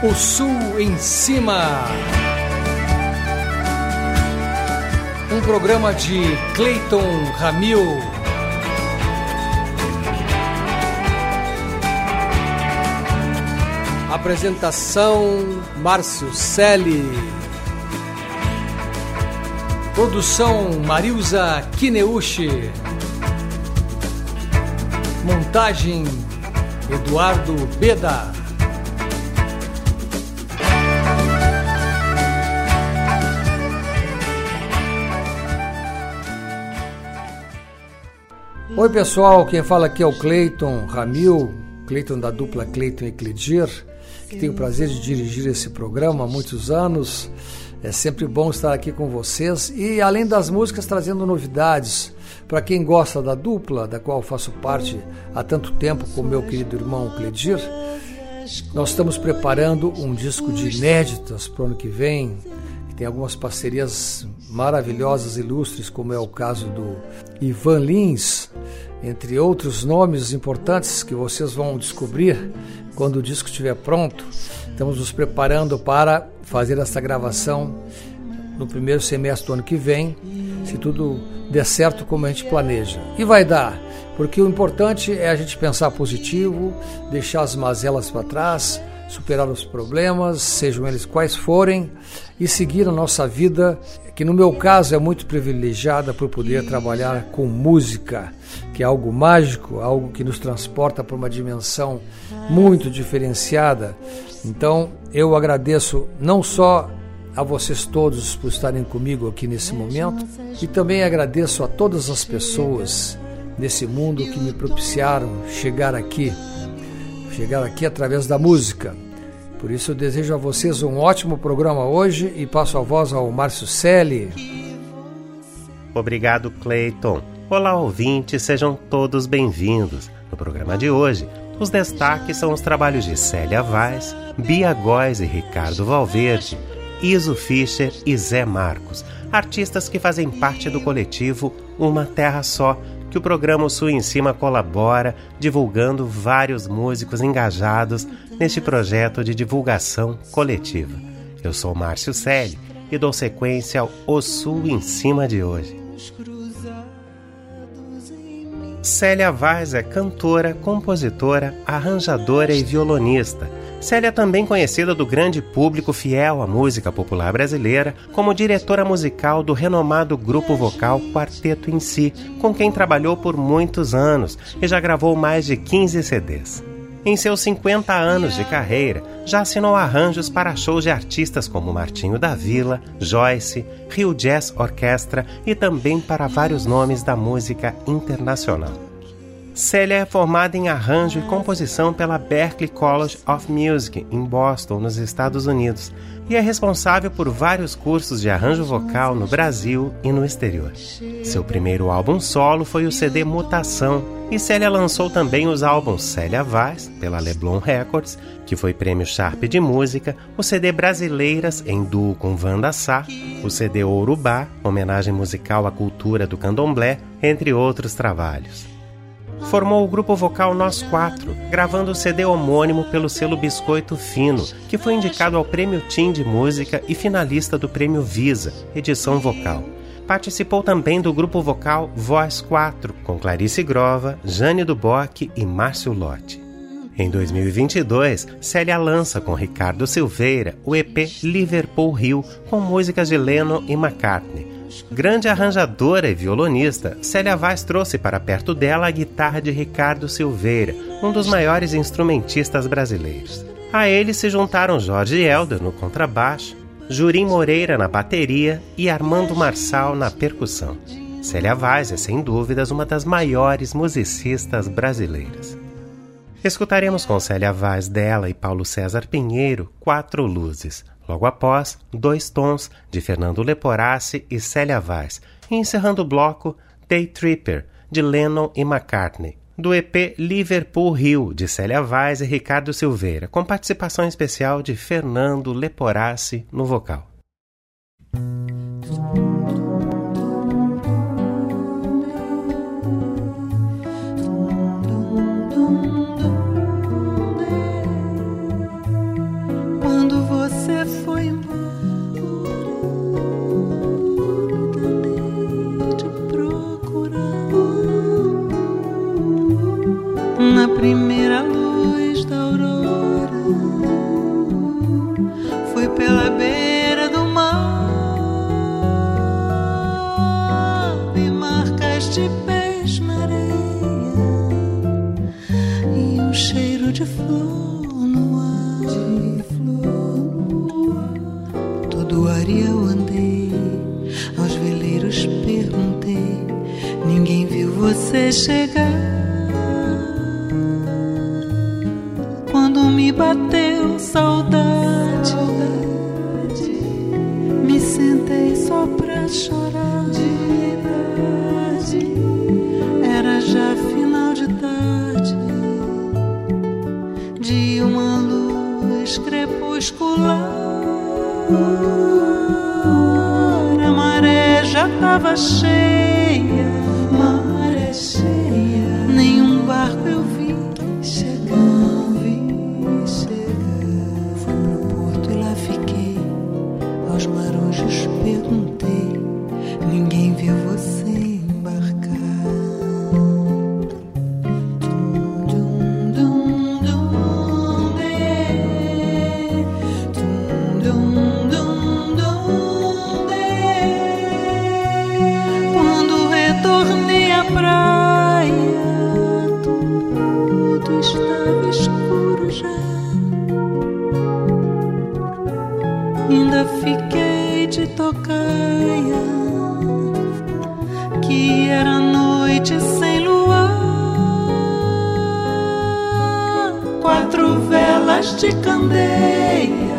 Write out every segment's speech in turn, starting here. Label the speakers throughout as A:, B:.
A: O Sul em Cima. Um programa de Clayton Ramil. Apresentação Márcio Selle. Produção Marilza Kineuchi. Montagem Eduardo Beda. Oi pessoal, quem fala aqui é o Cleiton Ramil, Cleiton da dupla Cleiton e Cledir, que tenho o prazer de dirigir esse programa há muitos anos. É sempre bom estar aqui com vocês e além das músicas trazendo novidades para quem gosta da dupla, da qual faço parte há tanto tempo com meu querido irmão Cledir. Nós estamos preparando um disco de inéditas para o ano que vem, que tem algumas parcerias maravilhosas, ilustres, como é o caso do Ivan Lins, entre outros nomes importantes que vocês vão descobrir quando o disco estiver pronto. Estamos nos preparando para fazer essa gravação no primeiro semestre do ano que vem, se tudo der certo como a gente planeja. E vai dar, porque o importante é a gente pensar positivo, deixar as mazelas para trás, superar os problemas, sejam eles quais forem, e seguir a nossa vida, que no meu caso é muito privilegiada por poder trabalhar com música, que é algo mágico, algo que nos transporta para uma dimensão muito diferenciada. Então, eu agradeço não só a vocês todos por estarem comigo aqui nesse momento e também agradeço a todas as pessoas nesse mundo que me propiciaram chegar aqui, chegar aqui através da música. Por isso eu desejo a vocês um ótimo programa hoje e passo a voz ao Márcio Selle.
B: Obrigado, Clayton. Olá, ouvintes, sejam todos bem-vindos. No programa de hoje, os destaques são os trabalhos de Célia Vaz, Bia Góes e Ricardo Valverde, Iso Fischer e Zé Marcos, artistas que fazem parte do coletivo Uma Terra Só, que o programa Sul em Cima colabora, divulgando vários músicos engajados neste projeto de divulgação coletiva. Eu sou Márcio Selle e dou sequência ao O Sul em Cima de hoje. Célia Vaz é cantora, compositora, arranjadora e violonista Célia é também conhecida do grande público fiel à música popular brasileira como diretora musical do renomado grupo vocal Quarteto em Si, com quem trabalhou por muitos anos e já gravou mais de 15 CDs. Em seus 50 anos de carreira, já assinou arranjos para shows de artistas como Martinho da Vila, Joyce, Rio Jazz Orquestra e também para vários nomes da música internacional. Célia é formada em arranjo e composição pela Berklee College of Music, em Boston, nos Estados Unidos, e é responsável por vários cursos de arranjo vocal no Brasil e no exterior. Seu primeiro álbum solo foi o CD Mutação, e Célia lançou também os álbuns Célia Vaz, pela Leblon Records, que foi prêmio Sharp de Música, o CD Brasileiras, em duo com Wanda Sá, o CD Ourubá, homenagem musical à cultura do candomblé, entre outros trabalhos formou o grupo vocal Nós Quatro, gravando o CD homônimo pelo selo Biscoito Fino, que foi indicado ao Prêmio Tim de Música e finalista do Prêmio Visa, edição vocal. Participou também do grupo vocal Voz 4, com Clarice Grova, Jane Duboc e Márcio Lotti. Em 2022, Célia lança com Ricardo Silveira o EP Liverpool Hill, com músicas de Lennon e McCartney, Grande arranjadora e violonista, Célia Vaz trouxe para perto dela a guitarra de Ricardo Silveira, um dos maiores instrumentistas brasileiros. A ele se juntaram Jorge Helder no contrabaixo, Jurim Moreira na bateria e Armando Marçal na percussão. Célia Vaz é, sem dúvidas, uma das maiores musicistas brasileiras. Escutaremos com Célia Vaz dela e Paulo César Pinheiro Quatro Luzes, Logo após, Dois Tons, de Fernando Leporassi e Célia Vaz, e encerrando o bloco Day Tripper, de Lennon e McCartney, do EP Liverpool Hill, de Célia Vaz e Ricardo Silveira, com participação especial de Fernando Leporassi no vocal.
C: Era noite sem luar. Quatro velas de candeia.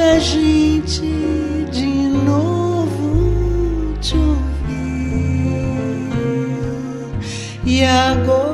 C: A gente de novo te ouviu. E agora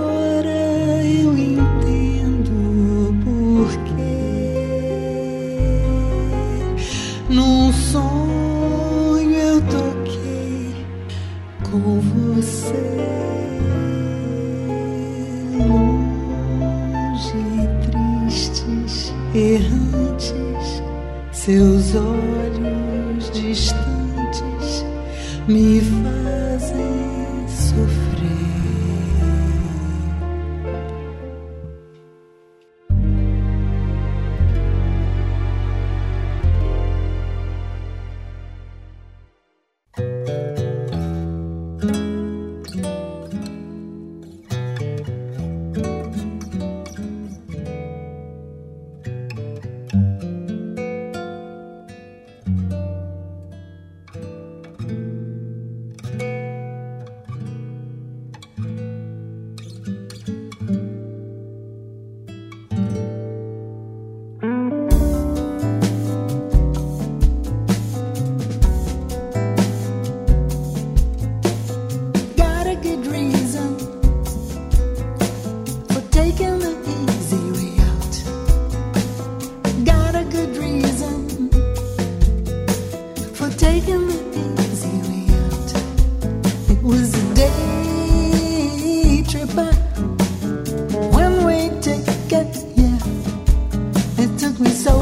C: It took me so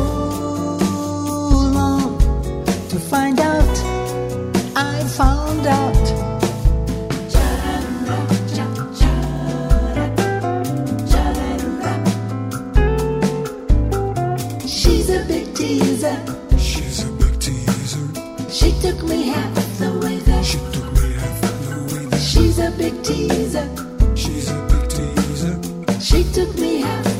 C: long to find out. I found out. She's a big teaser. She's a big teaser. She took me half the way there. She took me half the way there. She's a big teaser. She's a big teaser. She took me half.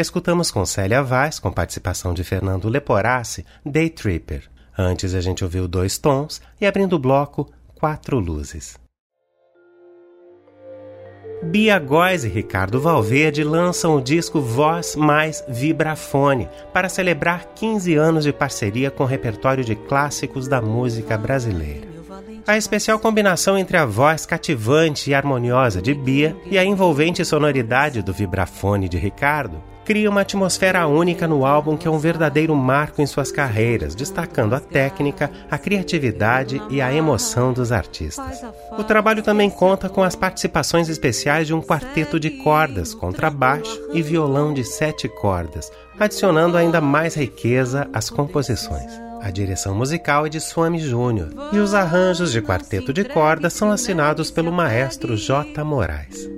B: Escutamos com Célia Vaz, com participação de Fernando Leporassi, Day Tripper. Antes a gente ouviu dois tons e abrindo o bloco, quatro luzes. Bia Góes e Ricardo Valverde lançam o disco Voz Mais Vibrafone para celebrar 15 anos de parceria com o repertório de clássicos da música brasileira. A especial combinação entre a voz cativante e harmoniosa de Bia e a envolvente sonoridade do vibrafone de Ricardo cria uma atmosfera única no álbum que é um verdadeiro marco em suas carreiras, destacando a técnica, a criatividade e a emoção dos artistas. O trabalho também conta com as participações especiais de um quarteto de cordas, contrabaixo e violão de sete cordas, adicionando ainda mais riqueza às composições. A direção musical é de Swami Júnior e os arranjos de quarteto de cordas são assinados pelo maestro J. Moraes.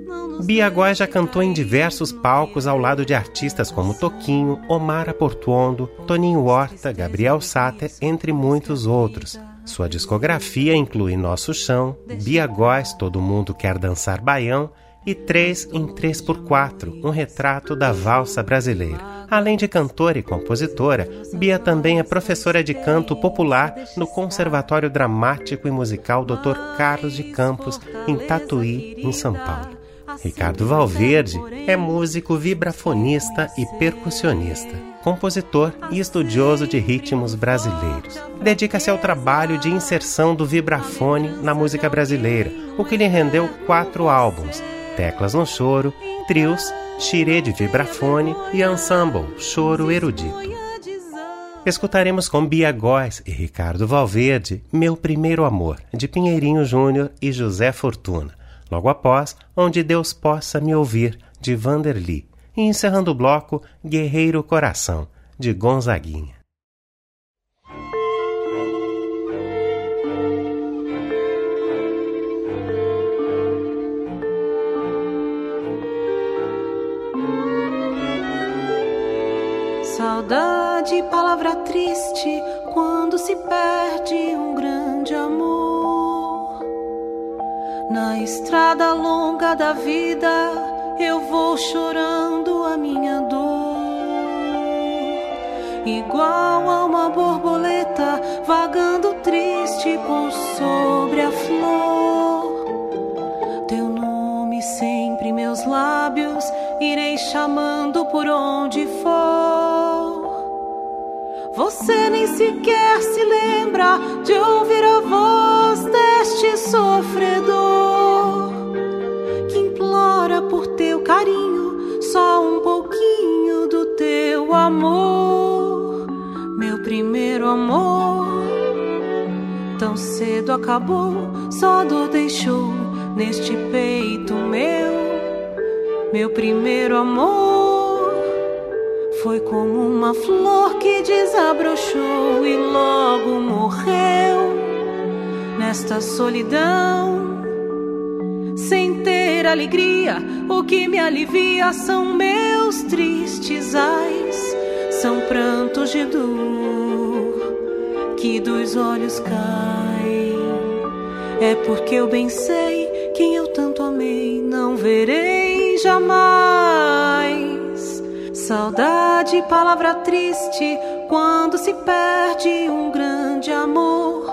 B: Bia Góes já cantou em diversos palcos ao lado de artistas como Toquinho, Omar Portuondo, Toninho Horta, Gabriel Sater, entre muitos outros. Sua discografia inclui Nosso Chão, Bia Góes, Todo Mundo Quer Dançar Baião e 3 em 3x4, um retrato da valsa brasileira. Além de cantora e compositora, Bia também é professora de canto popular no Conservatório Dramático e Musical Dr. Carlos de Campos, em Tatuí, em São Paulo. Ricardo Valverde é músico vibrafonista e percussionista, compositor e estudioso de ritmos brasileiros. Dedica-se ao trabalho de inserção do vibrafone na música brasileira, o que lhe rendeu quatro álbuns, Teclas no Choro, Trios, Xirê de Vibrafone e Ensemble, Choro Erudito. Escutaremos com Bia Góes e Ricardo Valverde Meu Primeiro Amor, de Pinheirinho Júnior e José Fortuna Logo após, Onde Deus Possa Me Ouvir, de Vanderly. E encerrando o bloco, Guerreiro Coração, de Gonzaguinha.
D: Saudade, palavra triste, quando se perde um grande amor. Na estrada longa da vida, eu vou chorando a minha dor. Igual a uma borboleta vagando triste por sobre a flor. Teu nome sempre meus lábios, irei chamando por onde for. Você nem sequer se lembra de ouvir a voz deste sofredor que implora por teu carinho, só um pouquinho do teu amor, meu primeiro amor. Tão cedo acabou, só dor deixou neste peito meu, meu primeiro amor. Foi como uma flor que desabrochou e logo morreu nesta solidão. Sem ter alegria, o que me alivia são meus tristes ais, são prantos de dor que dos olhos caem. É porque eu bem sei quem eu tanto amei, não verei jamais. Saudade, palavra triste, quando se perde um grande amor.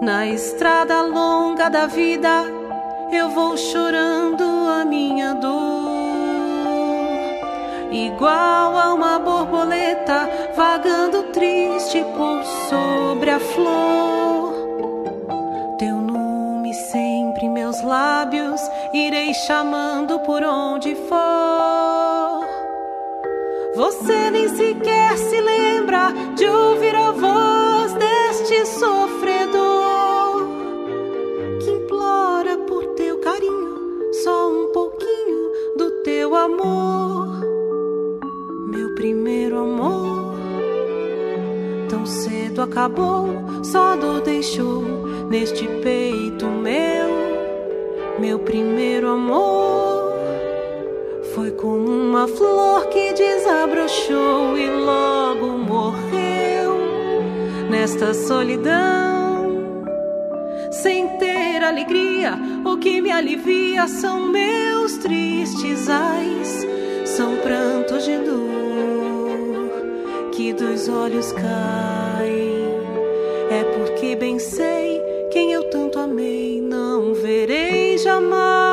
D: Na estrada longa da vida, eu vou chorando a minha dor. Igual a uma borboleta vagando triste por sobre a flor. Teu nome sempre meus lábios, irei chamando por onde for. Você nem sequer se lembra de ouvir a voz deste sofredor que implora por teu carinho, só um pouquinho do teu amor, meu primeiro amor. Tão cedo acabou, só dor deixou neste peito meu, meu primeiro amor. Como uma flor que desabrochou e logo morreu nesta solidão. Sem ter alegria, o que me alivia são meus tristes ais, são prantos de dor que dos olhos caem. É porque bem sei quem eu tanto amei, não verei jamais.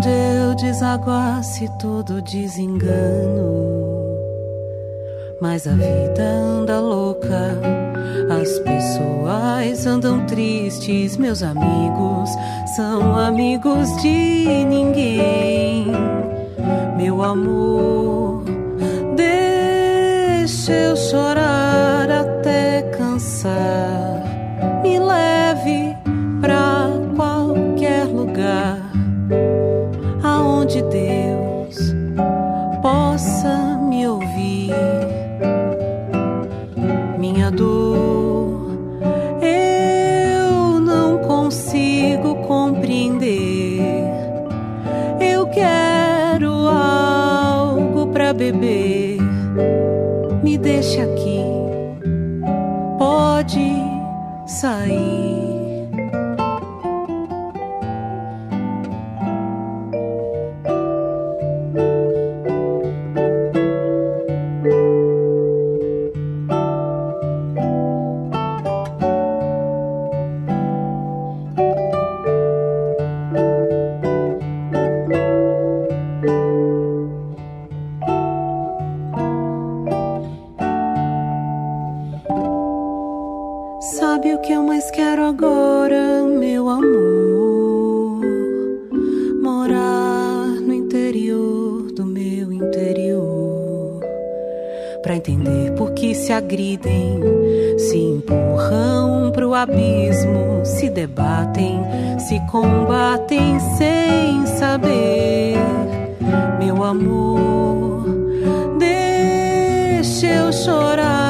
D: Onde eu desaguasse todo desengano mas a vida anda louca, as pessoas andam tristes, meus amigos são amigos de ninguém. Meu amor, deixa eu chorar até cansar. Sair. Se combatem sem saber. Meu amor, deixa eu chorar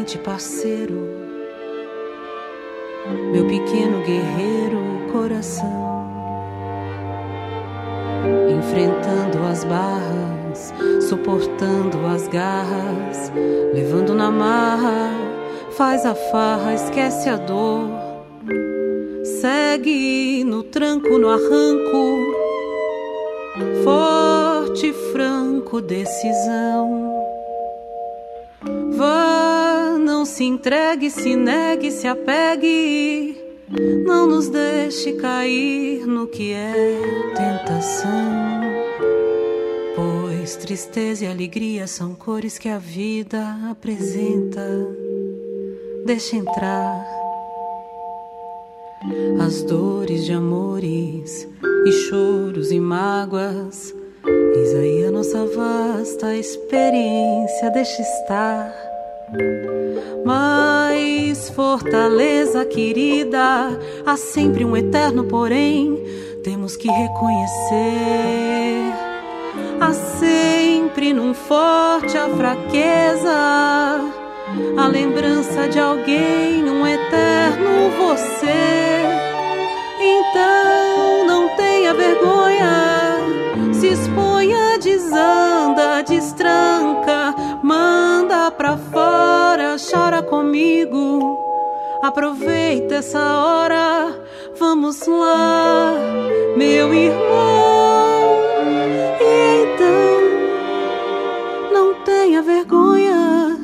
D: valente parceiro, meu pequeno guerreiro coração, enfrentando as barras, suportando as garras, levando na marra, faz a farra, esquece a dor, segue no tranco, no arranco, forte, franco, decisão. Se entregue, se negue, se apegue. Não nos deixe cair no que é tentação. Pois tristeza e alegria são cores que a vida apresenta. Deixa entrar as dores de amores e choros e mágoas. Eis aí a nossa vasta experiência, deixa estar. Mas fortaleza querida, há sempre um eterno porém, temos que reconhecer. Há sempre num forte a fraqueza, a lembrança de alguém, um eterno você. Então não tenha vergonha, se exponha, desanda, destranca, pra fora, chora comigo. Aproveita essa hora, vamos lá, meu irmão. E então, não tenha vergonha,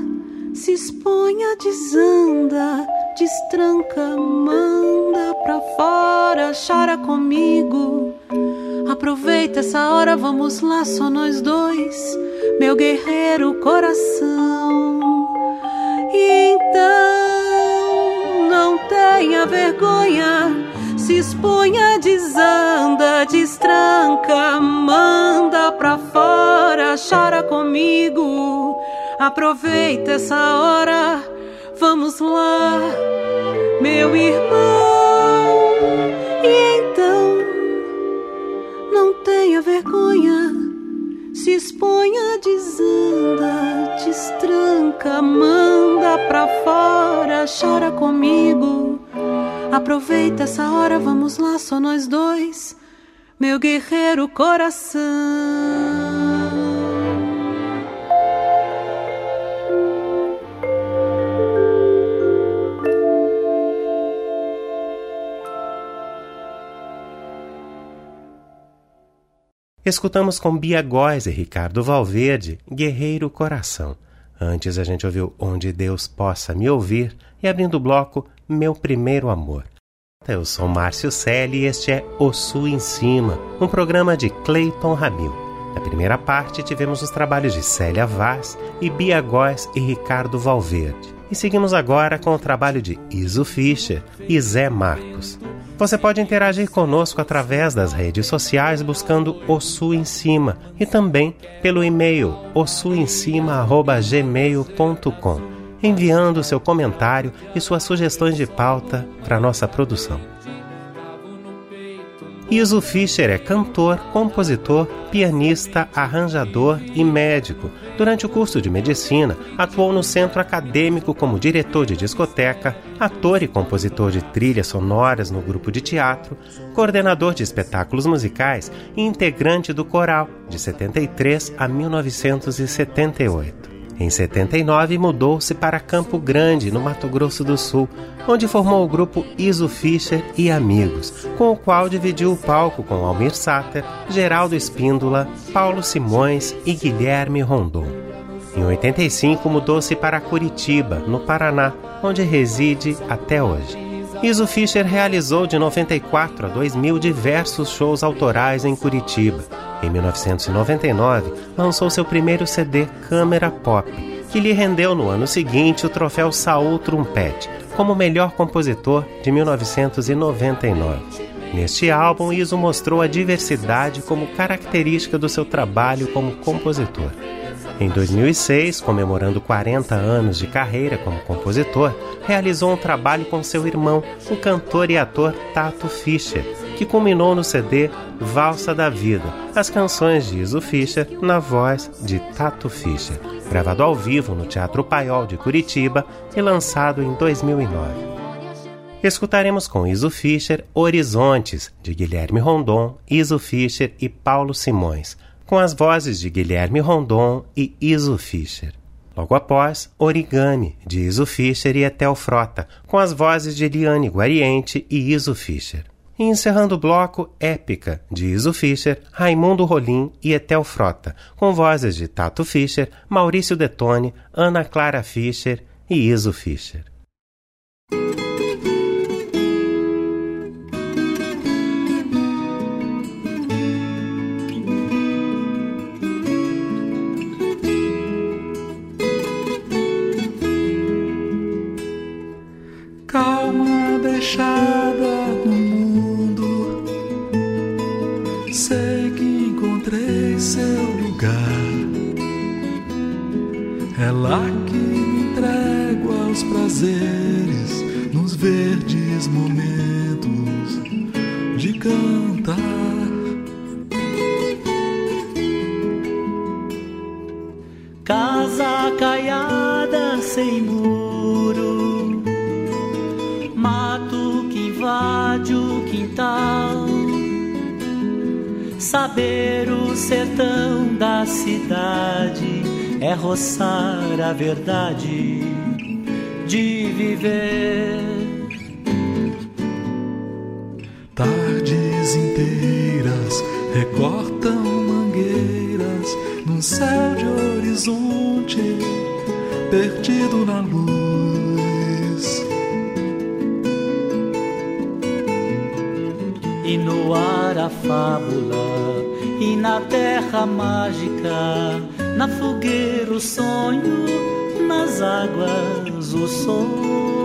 D: se exponha, desanda, destranca, manda pra fora, chora comigo. Aproveita essa hora, vamos lá, só nós dois, meu guerreiro coração. Tenha vergonha, se exponha, desanda, destranca, manda pra fora, chora comigo. Aproveita essa hora, vamos lá, meu irmão. E então, não tenha vergonha, se exponha, desanda, destranca, manda pra fora, chora comigo. Aproveita essa hora, vamos lá, só nós dois, meu guerreiro coração.
B: Escutamos com Bia Góes e Ricardo Valverde, Guerreiro Coração. Antes a gente ouviu Onde Deus Possa Me Ouvir e abrindo o bloco Meu Primeiro Amor. Eu sou Márcio Selle e este é O Sul em Cima, um programa de Clayton Ramil. Na primeira parte tivemos os trabalhos de Célia Vaz e Bia Góes e Ricardo Valverde. E seguimos agora com o trabalho de Iso Fischer e Zé Marcos. Você pode interagir conosco através das redes sociais buscando O Sul em Cima e também pelo e-mail ossuemcima@gmail.com, enviando seu comentário e suas sugestões de pauta para nossa produção. Iso Fischer é cantor, compositor, pianista, arranjador e médico. Durante o curso de medicina, atuou no centro acadêmico como diretor de discoteca, ator e compositor de trilhas sonoras no grupo de teatro, coordenador de espetáculos musicais e integrante do coral de 73 a 1978. Em 79, mudou-se para Campo Grande, no Mato Grosso do Sul, onde formou o grupo Iso Fischer e Amigos, com o qual dividiu o palco com Almir Sater, Geraldo Espíndola, Paulo Simões e Guilherme Rondon. Em 85, mudou-se para Curitiba, no Paraná, onde reside até hoje. Iso Fischer realizou de 94 a 2000 diversos shows autorais em Curitiba. Em 1999, lançou seu primeiro CD Câmera Pop, que lhe rendeu no ano seguinte o troféu Saul Trumpet, como melhor compositor de 1999. Neste álbum, Iso mostrou a diversidade como característica do seu trabalho como compositor. Em 2006, comemorando 40 anos de carreira como compositor, realizou um trabalho com seu irmão, o cantor e ator Tato Fischer, que culminou no CD Valsa da Vida, as canções de Iso Fischer na voz de Tato Fischer, gravado ao vivo no Teatro Paiol de Curitiba e lançado em 2009. Escutaremos com Iso Fischer Horizontes, de Guilherme Rondon, Iso Fischer e Paulo Simões, com as vozes de Guilherme Rondon e Iso Fischer. Logo após, Origami, de Iso Fischer e Etel Frota, com as vozes de Eliane Guariente e Iso Fischer. E encerrando o bloco, Épica, de Iso Fischer, Raimundo Rolim e Etel Frota, com vozes de Tato Fischer, Maurício Detone, Ana Clara Fischer e Iso Fischer.
E: Deixada no mundo, sei que encontrei seu lugar. É lá que me entrego os prazeres nos verdes momentos de cantar.
F: Casa caiada sem Saber o sertão da cidade é roçar a verdade de viver.
E: Tardes inteiras recortam mangueiras num céu de horizonte perdido na luz.
F: E no ar a fábula, e na terra mágica, na fogueira o sonho, nas águas o som.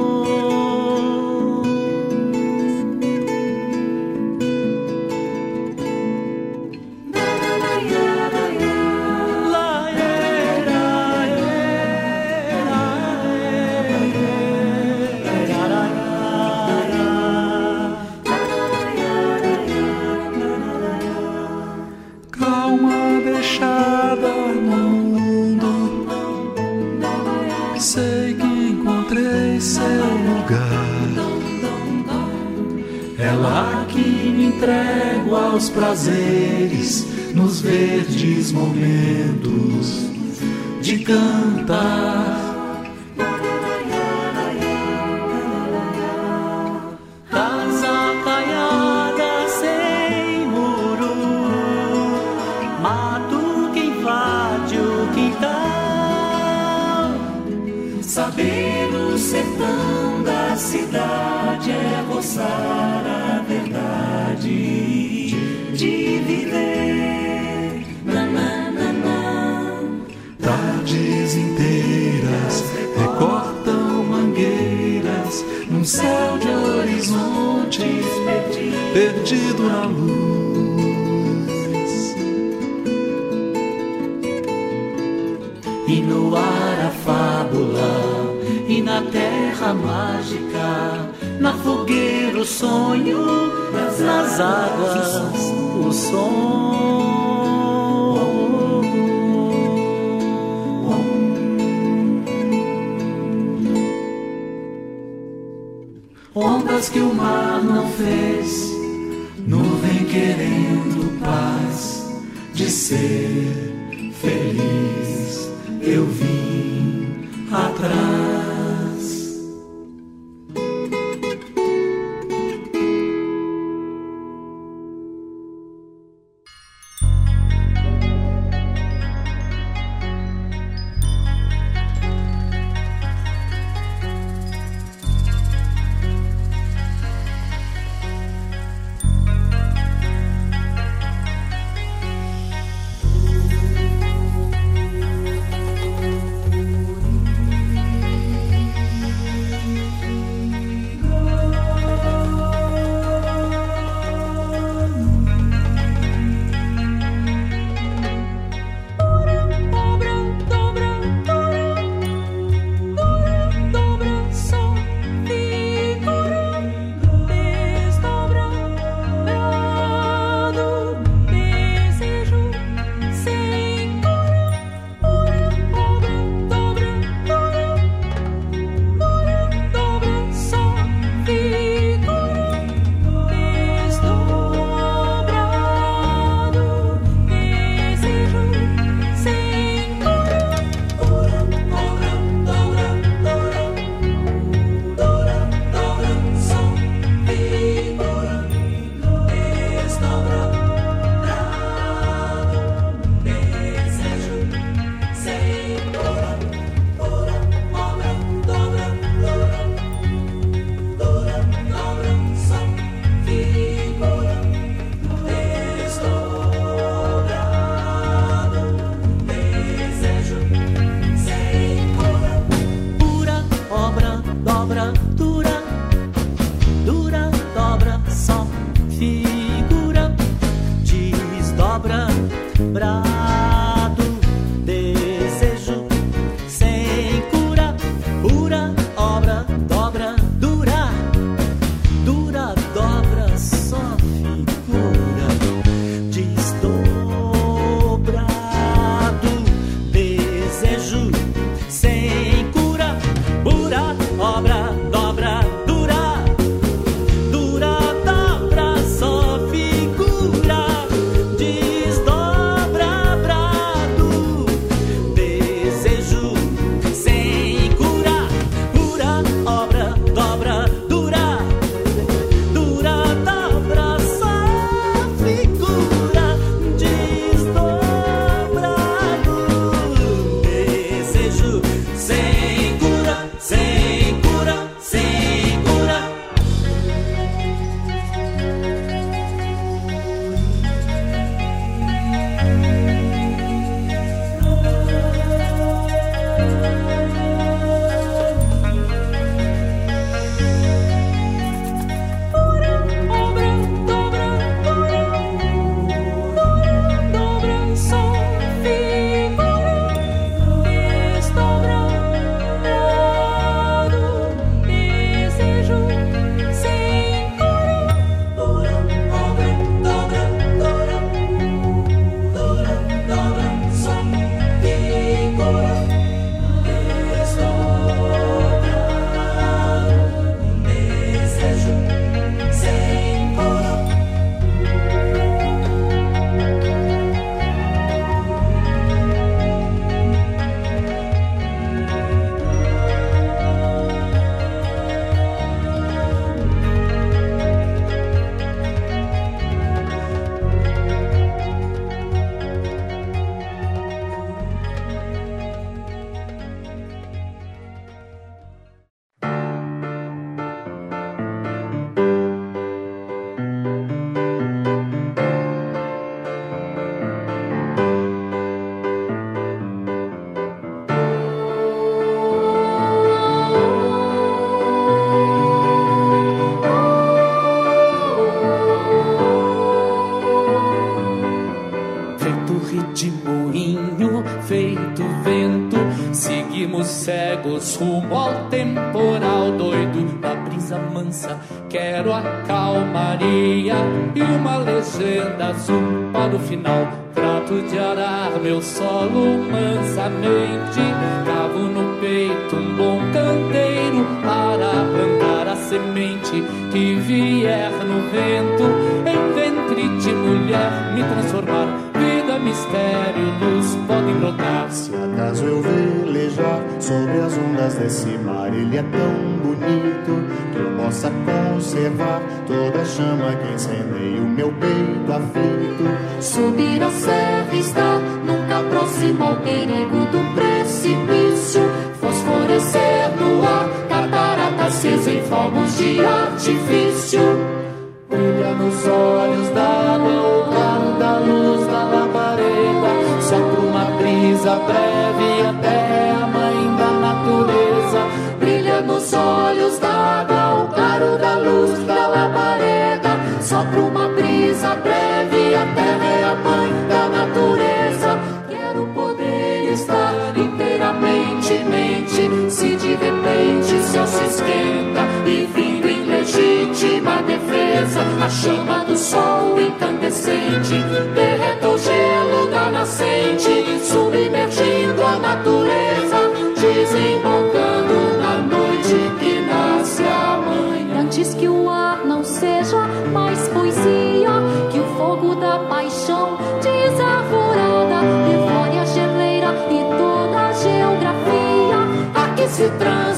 E: Na
F: terra mágica, na fogueira o sonho, nas águas o som. Ondas que o mar não fez,
E: Nuvem querendo paz de ser feliz, eu vim
F: solo mansamente. Cavo no peito um bom canteiro para plantar a semente que vier no vento. Em ventre de mulher me transformar. Vida, mistério, luz podem brotar.
G: Se acaso eu velejar sobre as ondas desse mar, ele é tão bonito que eu possa conservar toda a chama que incendeia o meu peito aflito.
H: Subir a serra está nunca próximo ao perigo do precipício. Fosforecer no ar, catarata acesa em fogos de artifício.
F: Brilha nos olhos o claro da luz da labareda. Sopra uma brisa breve,
H: Sopra uma brisa breve, a terra é a mãe da natureza. Quero poder estar inteiramente mente. Se de repente o céu se esquenta e vindo em legítima defesa, a chama do sol incandescente derreta o gelo da nascente, submergindo a natureza,
G: se transmutar,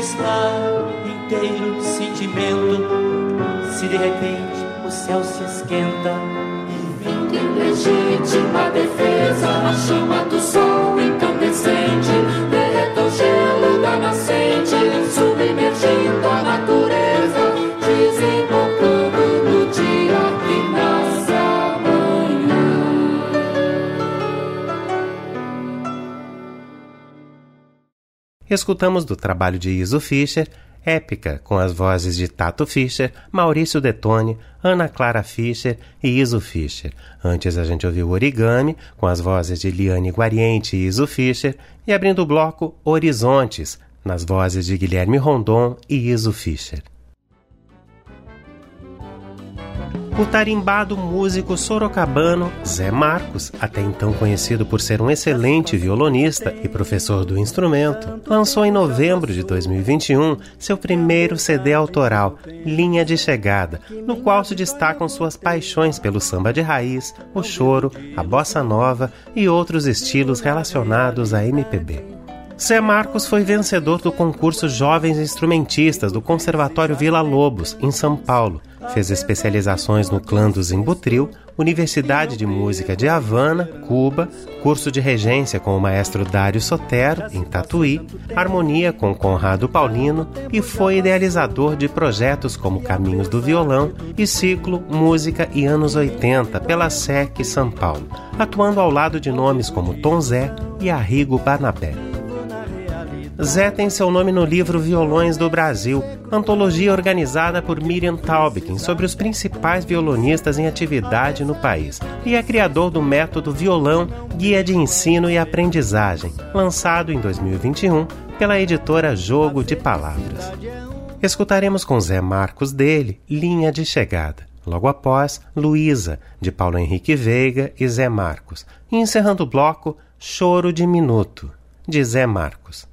I: estar inteiro de sentimento. Se de repente o céu se esquenta
H: Vindo em legítima defesa, a chama do sol incandescente derreta o gelo da nascente, submergindo a natureza,
B: Escutamos do trabalho de Iso Fischer, Épica, com as vozes de Tato Fischer, Maurício Detone, Ana Clara Fischer e Iso Fischer. Antes a gente ouviu Origami, com as vozes de Liane Guariente e Iso Fischer, e abrindo o bloco Horizontes, nas vozes de Guilherme Rondon e Iso Fischer. O tarimbado músico sorocabano Zé Marcos, até então conhecido por ser um excelente violonista e professor do instrumento, lançou em novembro de 2021 seu primeiro CD autoral, Linha de Chegada, no qual se destacam suas paixões pelo samba de raiz, o choro, a bossa nova e outros estilos relacionados à MPB. Zé Marcos foi vencedor do concurso Jovens Instrumentistas do Conservatório Vila Lobos, em São Paulo. Fez especializações no clã do Zimbutril, Universidade de Música de Havana, Cuba, curso de regência com o maestro Dário Sotero, em Tatuí, harmonia com Conrado Paulino e foi idealizador de projetos como Caminhos do Violão e ciclo Música e Anos 80 pela SEC São Paulo, atuando ao lado de nomes como Tom Zé e Arrigo Barnabé. Zé tem seu nome no livro Violões do Brasil, antologia organizada por Miriam Taubkin sobre os principais violonistas em atividade no país, e é criador do método Violão Guia de Ensino e Aprendizagem, lançado em 2021 pela editora Jogo de Palavras. Escutaremos com Zé Marcos dele Linha de Chegada. Logo após, Luísa, de Paulo Henrique Veiga e Zé Marcos. E encerrando o bloco, Choro de Minuto, de Zé Marcos.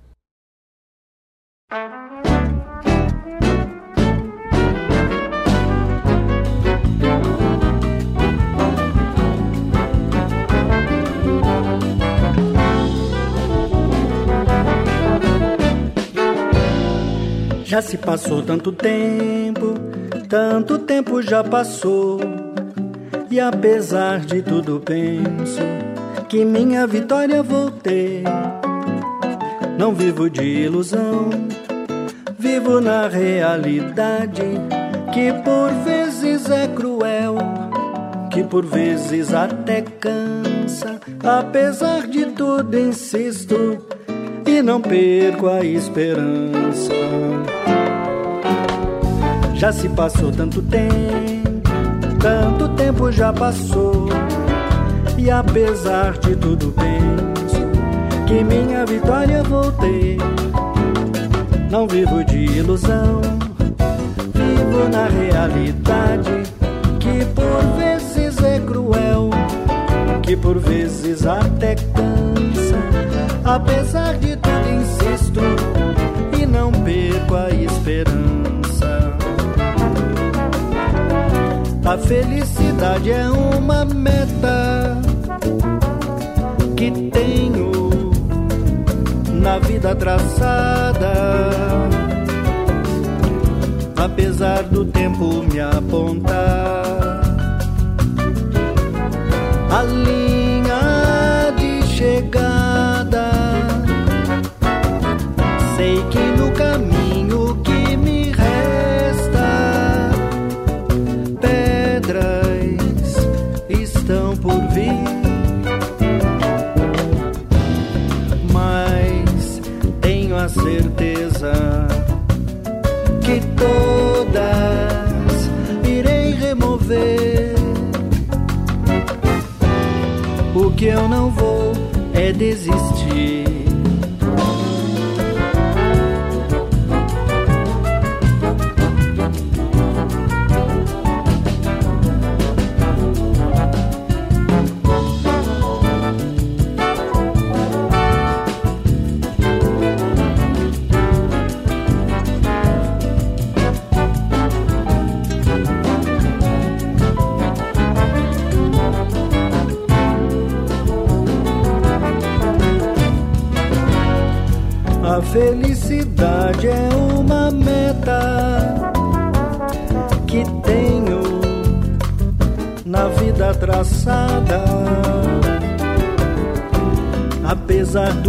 J: Já se passou tanto tempo, tanto tempo já passou. E apesar de tudo, penso que minha vitória vou ter. Não vivo de ilusão, vivo na realidade que por vezes é cruel, que por vezes até cansa. Apesar de tudo, insisto e não perco a esperança. Já se passou tanto tempo, tanto tempo já passou. E apesar de tudo, penso que minha vitória vou ter. Não vivo de ilusão, vivo na realidade que por vezes é cruel, que por vezes até cansa. Apesar de tudo, insisto e não perco a esperança. A felicidade é uma meta que tenho na vida traçada. Apesar do tempo me apontar a eu não vou é desistir. Felicidade é uma meta que tenho na vida traçada. Apesar do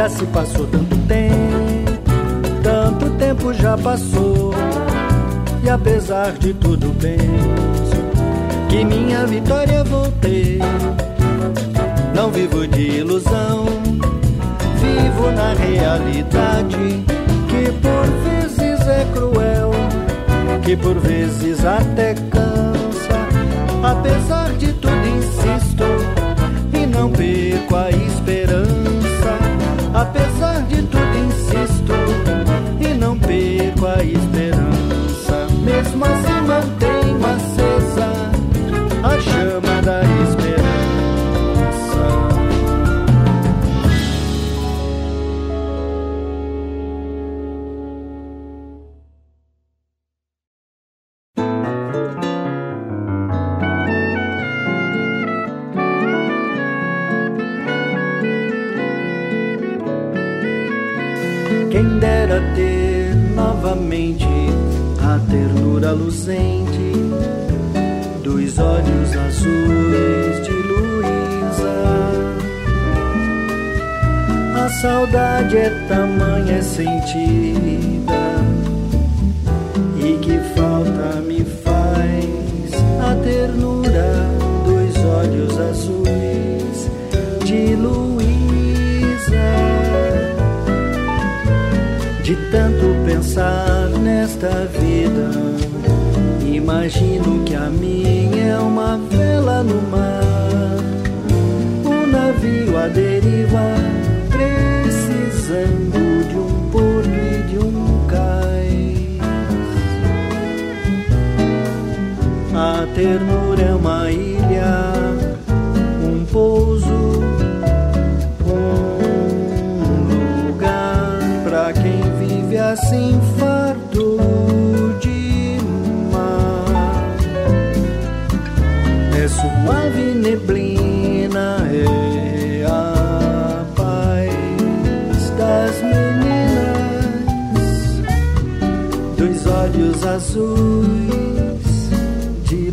J: Já se passou tanto tempo, tanto tempo já passou. E apesar de tudo penso que minha vitória vou ter. Não vivo de ilusão, vivo na realidade que por vezes é cruel, que por vezes até cansa. Mesmo assim dois olhos azuis de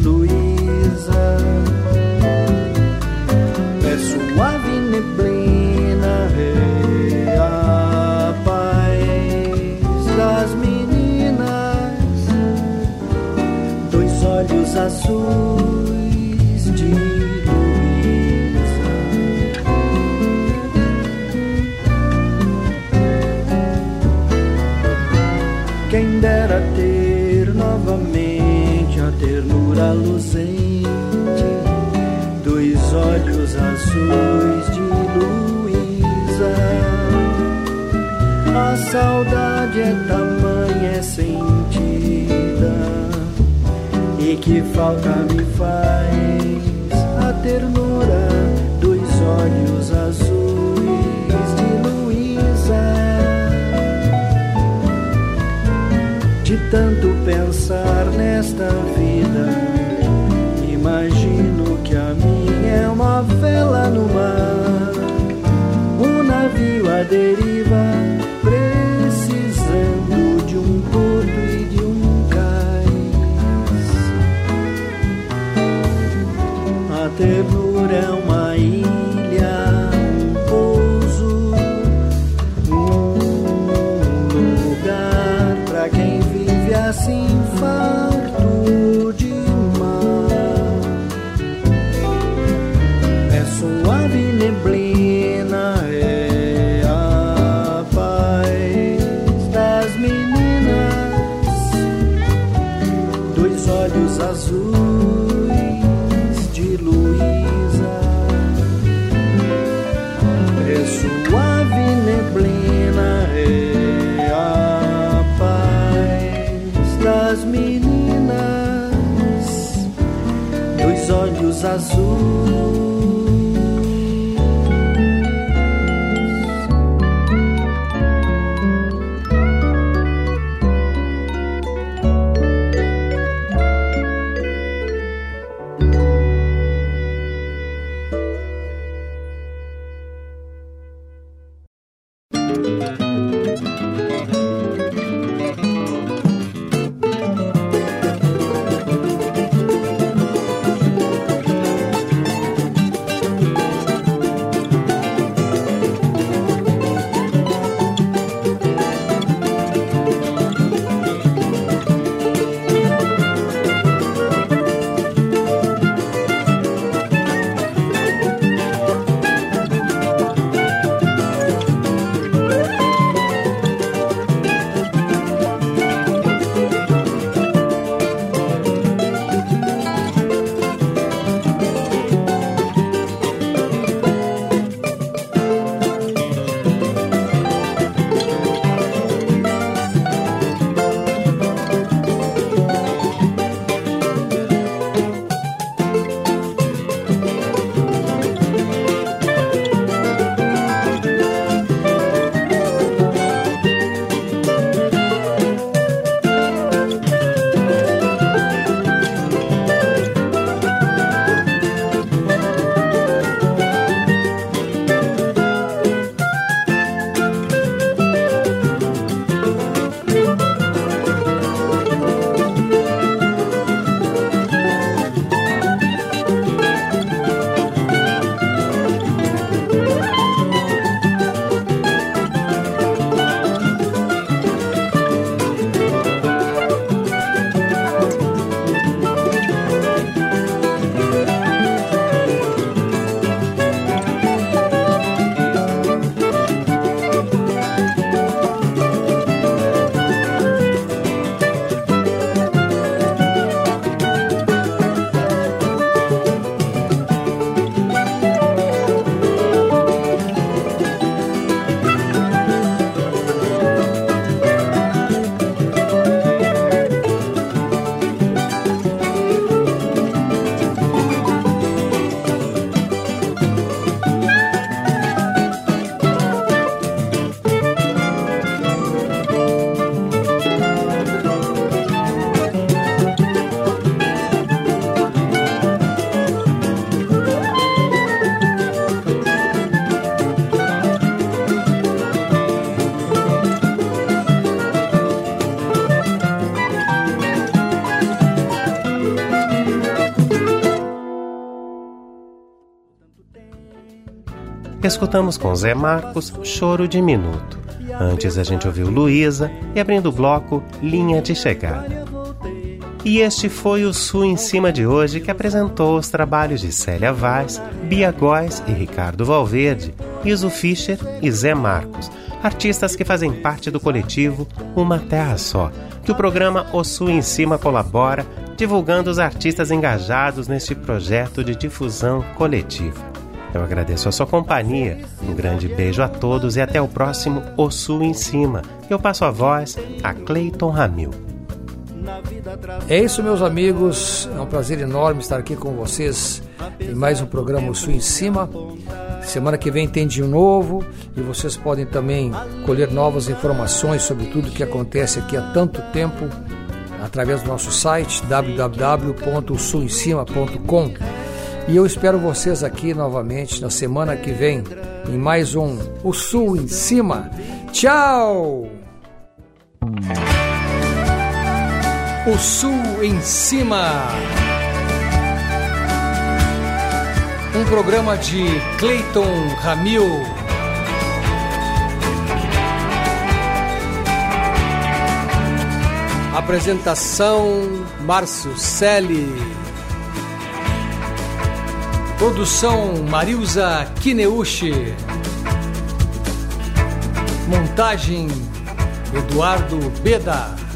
J: saudade é tamanha, é sentida, e que falta me faz a ternura dos olhos azuis de Luísa. De tanto pensar nesta vida, imagino que a minha é uma vela no mar, um navio à deriva, azuis de Luísa. É suave neblina, é a paz das meninas, dois olhos azuis
B: escutamos com Zé Marcos Choro de Minuto. Antes a gente ouviu Luísa e abrindo o bloco Linha de Chegada. E este foi o Sul em Cima de hoje que apresentou os trabalhos de Célia Vaz, Bia Góes e Ricardo Valverde, Iso Fischer e Zé Marcos, artistas que fazem parte do coletivo Uma Terra Só, que o programa O Sul em Cima colabora, divulgando os artistas engajados neste projeto de difusão coletiva. Eu agradeço a sua companhia, um grande beijo a todos e até o próximo O Sul em Cima. Eu passo a voz a Cleiton Ramil.
A: É isso, meus amigos. É um prazer enorme estar aqui com vocês em mais um programa O Sul em Cima. Semana que vem tem de novo e vocês podem também colher novas informações sobre tudo que acontece aqui há tanto tempo através do nosso site www.sulemcima.com. E eu espero vocês aqui novamente na semana que vem em mais um O Sul em Cima. Tchau! O Sul em Cima. Um programa de Clayton Ramil. Apresentação Márcio Selle. Produção Marilza Kineuchi. Montagem Eduardo Beda.